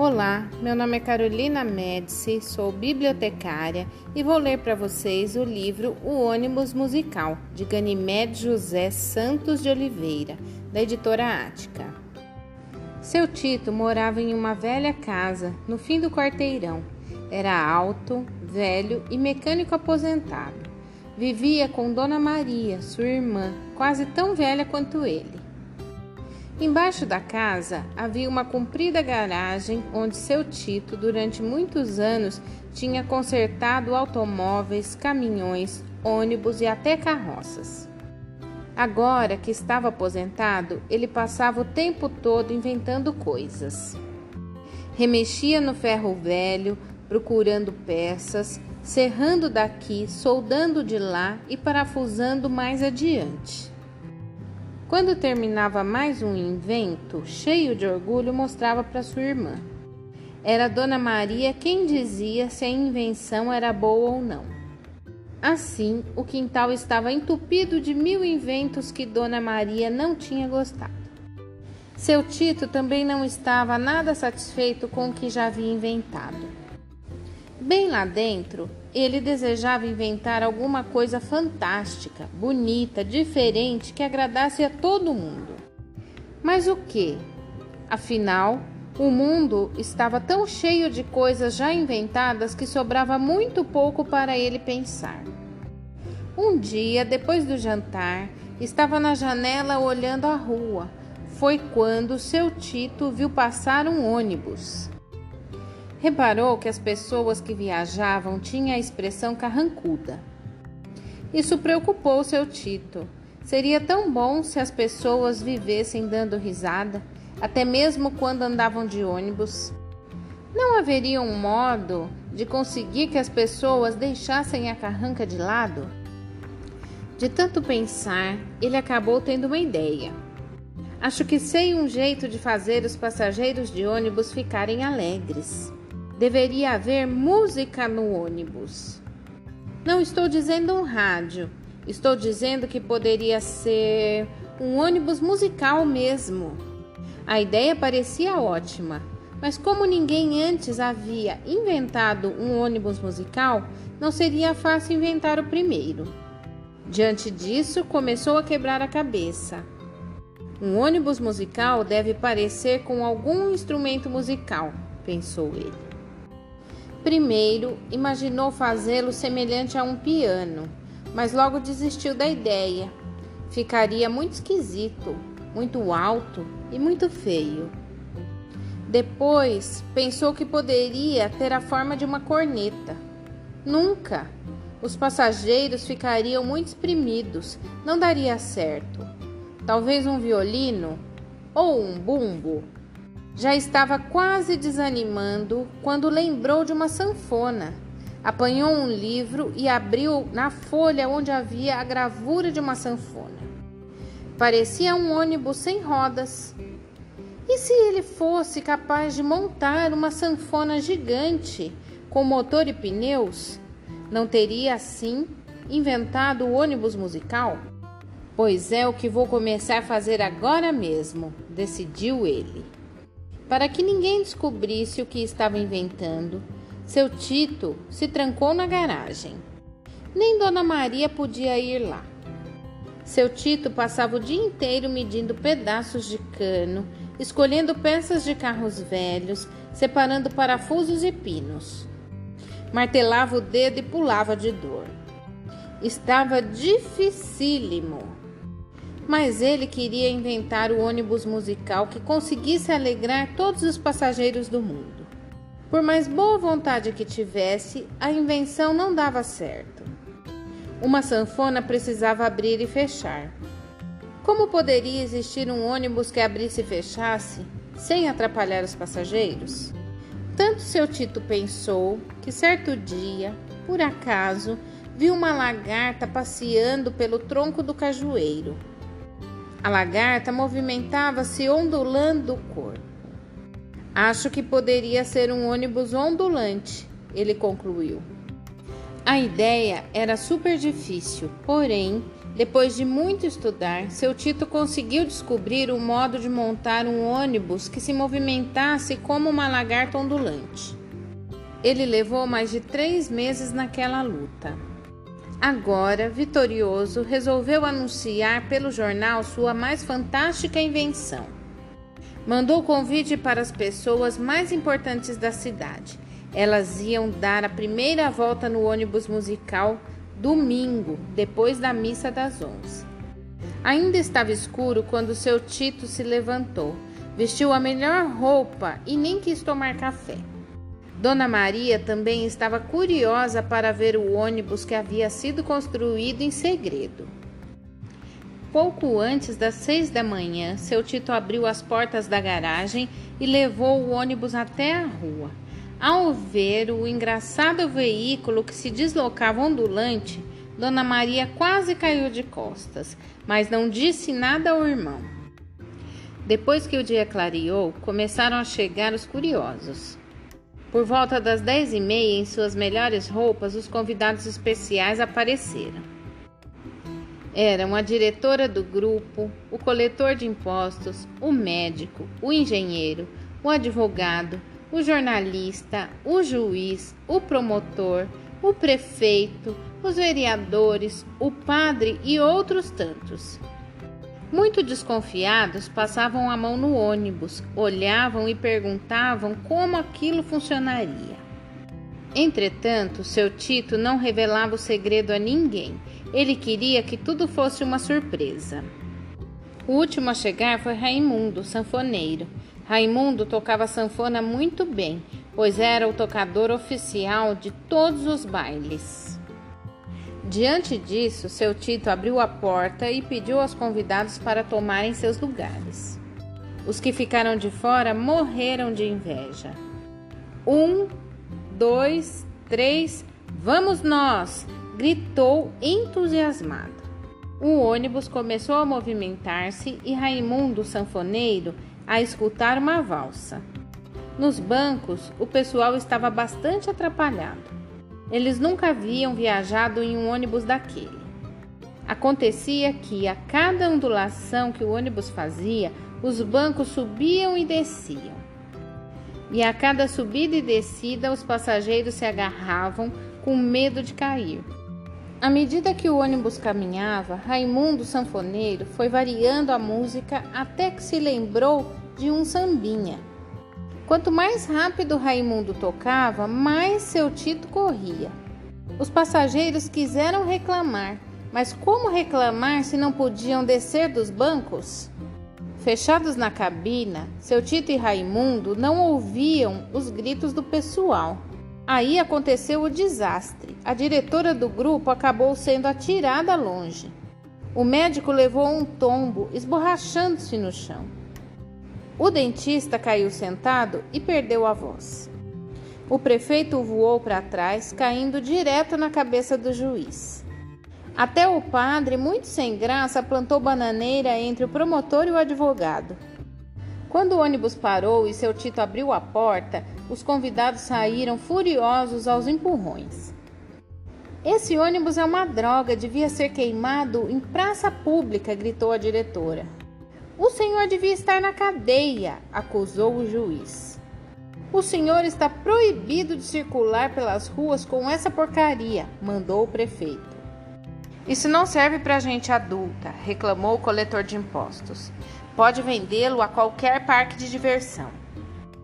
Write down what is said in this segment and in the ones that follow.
Olá, meu nome é Carolina Médici, sou bibliotecária e vou ler para vocês o livro O Ônibus Musical, de Ganymede José Santos de Oliveira, da editora Ática. Seu Tito morava em uma velha casa, no fim do quarteirão. Era alto, velho e mecânico aposentado. Vivia com Dona Maria, sua irmã, quase tão velha quanto ele. Embaixo da casa havia uma comprida garagem onde seu Tito, durante muitos anos, tinha consertado automóveis, caminhões, ônibus e até carroças. Agora que estava aposentado, ele passava o tempo todo inventando coisas. Remexia no ferro velho, procurando peças, serrando daqui, soldando de lá e parafusando mais adiante. Quando terminava mais um invento, cheio de orgulho, mostrava para sua irmã. Era Dona Maria quem dizia se a invenção era boa ou não. Assim, o quintal estava entupido de mil inventos que Dona Maria não tinha gostado. Seu Tito também não estava nada satisfeito com o que já havia inventado. Bem lá dentro, ele desejava inventar alguma coisa fantástica, bonita, diferente que agradasse a todo mundo. Mas o que? Afinal, o mundo estava tão cheio de coisas já inventadas que sobrava muito pouco para ele pensar. Um dia, depois do jantar, estava na janela olhando a rua. Foi quando seu Tito viu passar um ônibus. Reparou que as pessoas que viajavam tinham a expressão carrancuda. Isso preocupou seu Tito. Seria tão bom se as pessoas vivessem dando risada, até mesmo quando andavam de ônibus. Não haveria um modo de conseguir que as pessoas deixassem a carranca de lado? De tanto pensar, ele acabou tendo uma ideia. Acho que sei um jeito de fazer os passageiros de ônibus ficarem alegres. Deveria haver música no ônibus. Não estou dizendo um rádio, estou dizendo que poderia ser um ônibus musical mesmo. A ideia parecia ótima, mas como ninguém antes havia inventado um ônibus musical, não seria fácil inventar o primeiro. Diante disso, começou a quebrar a cabeça. Um ônibus musical deve parecer com algum instrumento musical, pensou ele. Primeiro, imaginou fazê-lo semelhante a um piano, mas logo desistiu da ideia. Ficaria muito esquisito, muito alto e muito feio. Depois, pensou que poderia ter a forma de uma corneta. Nunca! Os passageiros ficariam muito exprimidos, não daria certo. Talvez um violino ou um bumbo. Já estava quase desanimando quando lembrou de uma sanfona. Apanhou um livro e abriu na folha onde havia a gravura de uma sanfona. Parecia um ônibus sem rodas. E se ele fosse capaz de montar uma sanfona gigante com motor e pneus, não teria assim inventado o ônibus musical? Pois é o que vou começar a fazer agora mesmo, decidiu ele. Para que ninguém descobrisse o que estava inventando, seu Tito se trancou na garagem. Nem Dona Maria podia ir lá. Seu Tito passava o dia inteiro medindo pedaços de cano, escolhendo peças de carros velhos, separando parafusos e pinos. Martelava o dedo e pulava de dor. Estava dificílimo mas ele queria inventar o ônibus musical que conseguisse alegrar todos os passageiros do mundo. Por mais boa vontade que tivesse, a invenção não dava certo. Uma sanfona precisava abrir e fechar. Como poderia existir um ônibus que abrisse e fechasse sem atrapalhar os passageiros? Tanto seu Tito pensou que certo dia, por acaso, viu uma lagarta passeando pelo tronco do cajueiro. A lagarta movimentava-se ondulando o corpo. Acho que poderia ser um ônibus ondulante, ele concluiu. A ideia era super difícil, porém Depois de muito estudar, seu Tito conseguiu descobrir o modo de montar um ônibus que se movimentasse como uma lagarta ondulante. Ele levou mais de três meses naquela luta. Agora, vitorioso, resolveu anunciar pelo jornal sua mais fantástica invenção. Mandou convite para as pessoas mais importantes da cidade. Elas iam dar a primeira volta no ônibus musical domingo, depois da missa das onze. Ainda estava escuro quando seu Tito se levantou, vestiu a melhor roupa e nem quis tomar café. Dona Maria também estava curiosa para ver o ônibus que havia sido construído em segredo. Pouco antes das seis da manhã, seu Tito abriu as portas da garagem e levou o ônibus até a rua. Ao ver o engraçado veículo que se deslocava ondulante, Dona Maria quase caiu de costas, mas não disse nada ao irmão. Depois que o dia clareou, começaram a chegar os curiosos. Por volta das dez e meia, em suas melhores roupas, os convidados especiais apareceram. Eram a diretora do grupo, o coletor de impostos, o médico, o engenheiro, o advogado, o jornalista, o juiz, o promotor, o prefeito, os vereadores, o padre e outros tantos. Muito desconfiados, passavam a mão no ônibus, olhavam e perguntavam como aquilo funcionaria. Entretanto, seu Tito não revelava o segredo a ninguém. Ele queria que tudo fosse uma surpresa. O último a chegar foi Raimundo, sanfoneiro. Raimundo tocava sanfona muito bem, pois era o tocador oficial de todos os bailes. Diante disso, seu Tito abriu a porta e pediu aos convidados para tomarem seus lugares. Os que ficaram de fora morreram de inveja. Um, dois, três, vamos nós! gritou entusiasmado. O ônibus começou a movimentar-se e Raimundo, sanfoneiro, a escutar uma valsa. Nos bancos, o pessoal estava bastante atrapalhado. Eles nunca haviam viajado em um ônibus daquele. Acontecia que, a cada ondulação que o ônibus fazia, os bancos subiam e desciam. E a cada subida e descida, os passageiros se agarravam com medo de cair. À medida que o ônibus caminhava, Raimundo Sanfoneiro foi variando a música até que se lembrou de um sambinha. Quanto mais rápido Raimundo tocava, mais seu Tito corria. Os passageiros quiseram reclamar, mas como reclamar se não podiam descer dos bancos? Fechados na cabina, seu Tito e Raimundo não ouviam os gritos do pessoal. Aí aconteceu o desastre. A diretora do grupo acabou sendo atirada longe. O médico levou um tombo, esborrachando-se no chão. O dentista caiu sentado e perdeu a voz. O prefeito voou para trás, caindo direto na cabeça do juiz. Até o padre, muito sem graça, plantou bananeira entre o promotor e o advogado. Quando o ônibus parou e seu Tito abriu a porta, os convidados saíram furiosos aos empurrões. Esse ônibus é uma droga, devia ser queimado em praça pública, gritou a diretora. O senhor devia estar na cadeia, acusou o juiz. O senhor está proibido de circular pelas ruas com essa porcaria, mandou o prefeito. Isso não serve para gente adulta, reclamou o coletor de impostos. Pode vendê-lo a qualquer parque de diversão.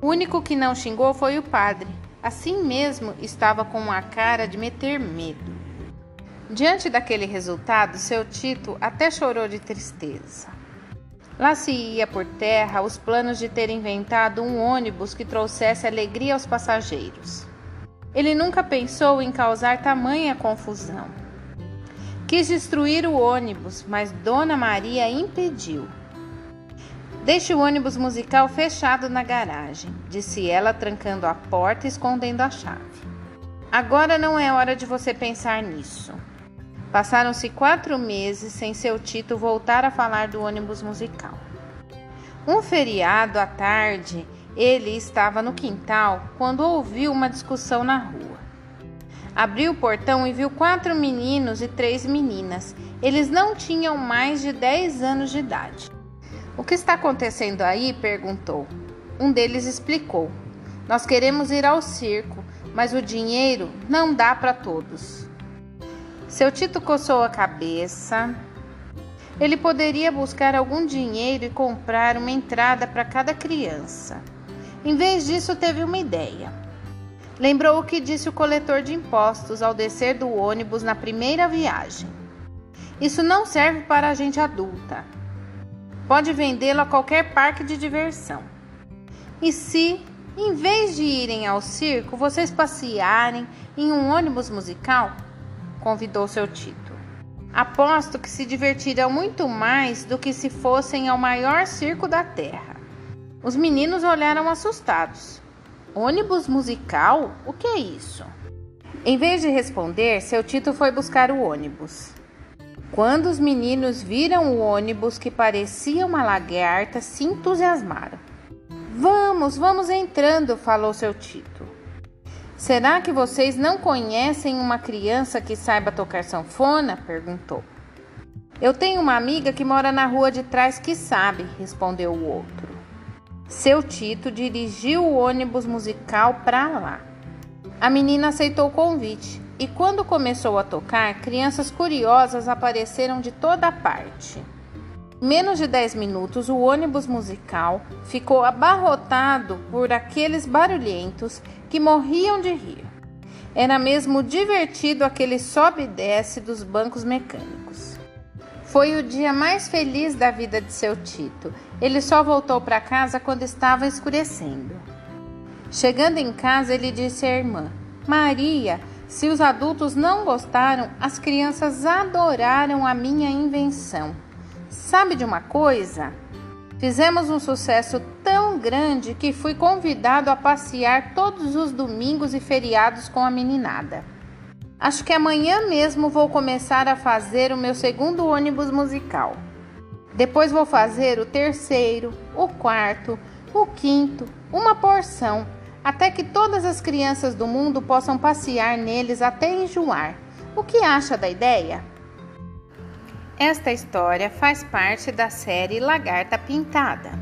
O único que não xingou foi o padre. Assim mesmo estava com a cara de meter medo. Diante daquele resultado, seu Tito até chorou de tristeza. Lá se ia por terra os planos de ter inventado um ônibus que trouxesse alegria aos passageiros. Ele nunca pensou em causar tamanha confusão. Quis destruir o ônibus, mas Dona Maria impediu. Deixe o ônibus musical fechado na garagem, disse ela, trancando a porta e escondendo a chave. Agora não é hora de você pensar nisso. Passaram-se quatro meses sem seu Tito voltar a falar do ônibus musical. Um feriado à tarde, ele estava no quintal quando ouviu uma discussão na rua. Abriu o portão e viu quatro meninos e três meninas. Eles não tinham mais de 10 anos de idade. O que está acontecendo aí? perguntou. Um deles explicou: Nós queremos ir ao circo, mas o dinheiro não dá para todos. Seu Tito coçou a cabeça. Ele poderia buscar algum dinheiro e comprar uma entrada para cada criança. Em vez disso, teve uma ideia. Lembrou o que disse o coletor de impostos ao descer do ônibus na primeira viagem. Isso não serve para a gente adulta. Pode vendê-lo a qualquer parque de diversão. E se, em vez de irem ao circo, vocês passearem em um ônibus musical? Convidou seu Tito. Aposto que se divertirão muito mais do que se fossem ao maior circo da terra. Os meninos olharam assustados. Ônibus musical? O que é isso? Em vez de responder, seu Tito foi buscar o ônibus. Quando os meninos viram o ônibus que parecia uma lagarta, se entusiasmaram. Vamos, vamos entrando, falou seu Tito. Será que vocês não conhecem uma criança que saiba tocar sanfona? perguntou. Eu tenho uma amiga que mora na rua de trás que sabe, respondeu o outro. Seu Tito dirigiu o ônibus musical para lá. A menina aceitou o convite e, quando começou a tocar, crianças curiosas apareceram de toda parte. Menos de 10 minutos, o ônibus musical ficou abarrotado por aqueles barulhentos que morriam de rir. Era mesmo divertido aquele sobe e desce dos bancos mecânicos. Foi o dia mais feliz da vida de seu Tito. Ele só voltou para casa quando estava escurecendo. Chegando em casa, ele disse à irmã: Maria, se os adultos não gostaram, as crianças adoraram a minha invenção. Sabe de uma coisa? Fizemos um sucesso tão grande que fui convidado a passear todos os domingos e feriados com a meninada. Acho que amanhã mesmo vou começar a fazer o meu segundo ônibus musical. Depois vou fazer o terceiro, o quarto, o quinto, uma porção, até que todas as crianças do mundo possam passear neles até enjoar. O que acha da ideia? Esta história faz parte da série Lagarta Pintada.